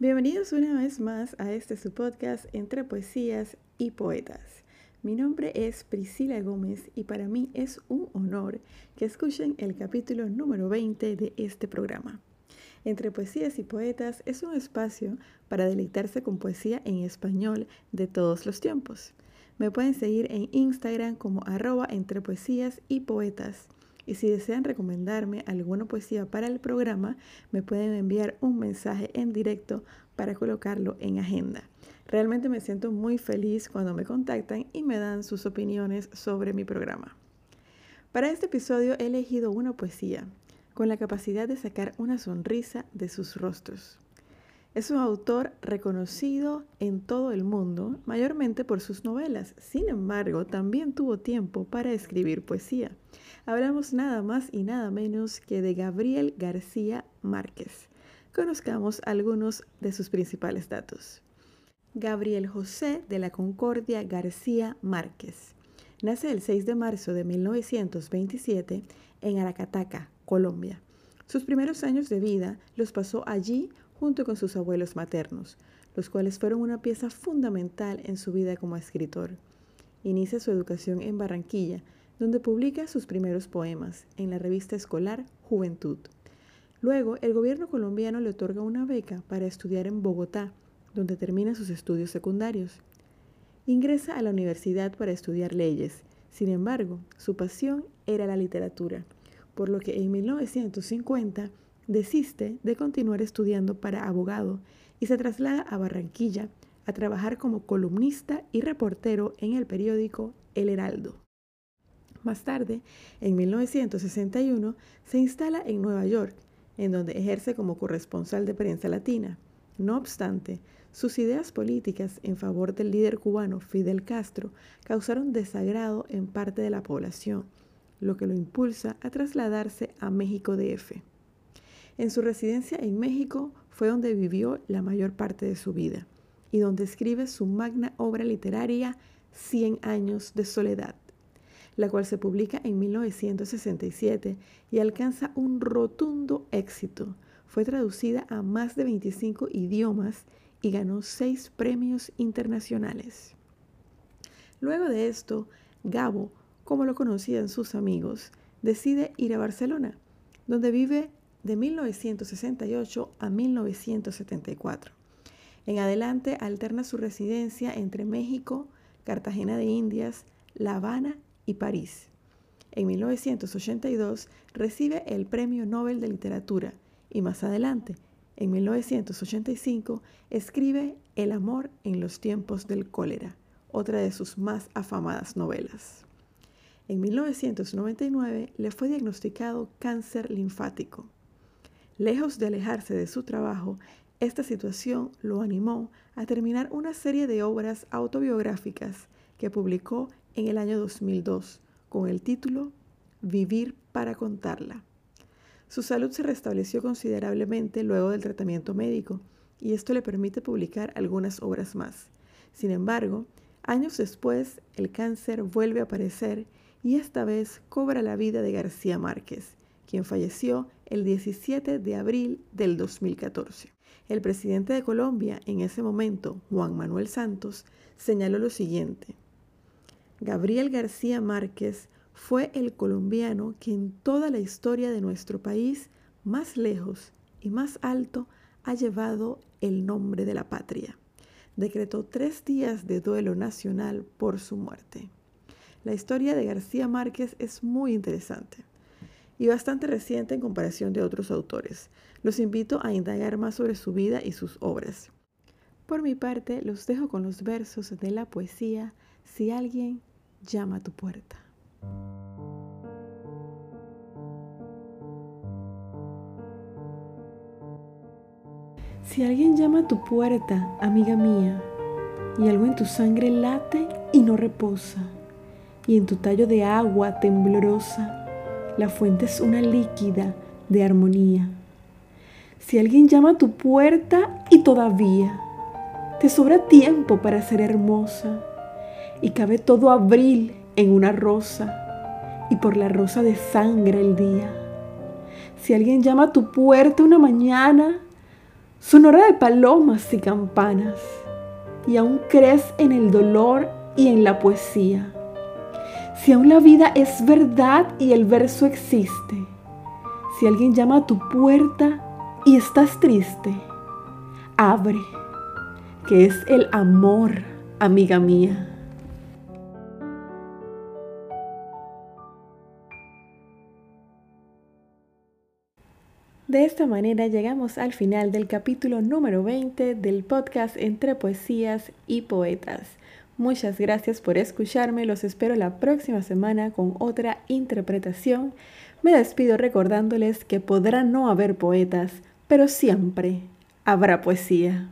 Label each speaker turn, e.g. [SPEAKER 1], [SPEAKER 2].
[SPEAKER 1] Bienvenidos una vez más a este su podcast entre poesías y poetas. Mi nombre es Priscila Gómez y para mí es un honor que escuchen el capítulo número 20 de este programa. Entre Poesías y Poetas es un espacio para deleitarse con poesía en español de todos los tiempos. Me pueden seguir en Instagram como arroba entre poesías y poetas. Y si desean recomendarme alguna poesía para el programa, me pueden enviar un mensaje en directo para colocarlo en agenda. Realmente me siento muy feliz cuando me contactan y me dan sus opiniones sobre mi programa. Para este episodio he elegido una poesía con la capacidad de sacar una sonrisa de sus rostros. Es un autor reconocido en todo el mundo, mayormente por sus novelas. Sin embargo, también tuvo tiempo para escribir poesía. Hablamos nada más y nada menos que de Gabriel García Márquez. Conozcamos algunos de sus principales datos. Gabriel José de la Concordia García Márquez. Nace el 6 de marzo de 1927 en Aracataca, Colombia. Sus primeros años de vida los pasó allí junto con sus abuelos maternos, los cuales fueron una pieza fundamental en su vida como escritor. Inicia su educación en Barranquilla, donde publica sus primeros poemas en la revista escolar Juventud. Luego, el gobierno colombiano le otorga una beca para estudiar en Bogotá, donde termina sus estudios secundarios. Ingresa a la universidad para estudiar leyes. Sin embargo, su pasión era la literatura por lo que en 1950 desiste de continuar estudiando para abogado y se traslada a Barranquilla a trabajar como columnista y reportero en el periódico El Heraldo. Más tarde, en 1961, se instala en Nueva York, en donde ejerce como corresponsal de prensa latina. No obstante, sus ideas políticas en favor del líder cubano Fidel Castro causaron desagrado en parte de la población lo que lo impulsa a trasladarse a México DF. En su residencia en México fue donde vivió la mayor parte de su vida y donde escribe su magna obra literaria Cien años de soledad, la cual se publica en 1967 y alcanza un rotundo éxito. Fue traducida a más de 25 idiomas y ganó seis premios internacionales. Luego de esto, Gabo como lo conocían sus amigos, decide ir a Barcelona, donde vive de 1968 a 1974. En adelante alterna su residencia entre México, Cartagena de Indias, La Habana y París. En 1982 recibe el Premio Nobel de Literatura y más adelante, en 1985, escribe El amor en los tiempos del cólera, otra de sus más afamadas novelas. En 1999 le fue diagnosticado cáncer linfático. Lejos de alejarse de su trabajo, esta situación lo animó a terminar una serie de obras autobiográficas que publicó en el año 2002 con el título Vivir para contarla. Su salud se restableció considerablemente luego del tratamiento médico y esto le permite publicar algunas obras más. Sin embargo, años después, el cáncer vuelve a aparecer y esta vez cobra la vida de García Márquez, quien falleció el 17 de abril del 2014. El presidente de Colombia en ese momento, Juan Manuel Santos, señaló lo siguiente. Gabriel García Márquez fue el colombiano que en toda la historia de nuestro país más lejos y más alto ha llevado el nombre de la patria. Decretó tres días de duelo nacional por su muerte. La historia de García Márquez es muy interesante y bastante reciente en comparación de otros autores. Los invito a indagar más sobre su vida y sus obras. Por mi parte, los dejo con los versos de la poesía Si alguien llama a tu puerta. Si alguien llama a tu puerta, amiga mía, y algo en tu sangre late y no reposa, y en tu tallo de agua temblorosa, la fuente es una líquida de armonía. Si alguien llama a tu puerta y todavía te sobra tiempo para ser hermosa, y cabe todo abril en una rosa, y por la rosa de sangre el día. Si alguien llama a tu puerta una mañana, sonora de palomas y campanas, y aún crees en el dolor y en la poesía. Si aún la vida es verdad y el verso existe, si alguien llama a tu puerta y estás triste, abre, que es el amor, amiga mía. De esta manera llegamos al final del capítulo número 20 del podcast Entre Poesías y Poetas. Muchas gracias por escucharme, los espero la próxima semana con otra interpretación. Me despido recordándoles que podrá no haber poetas, pero siempre habrá poesía.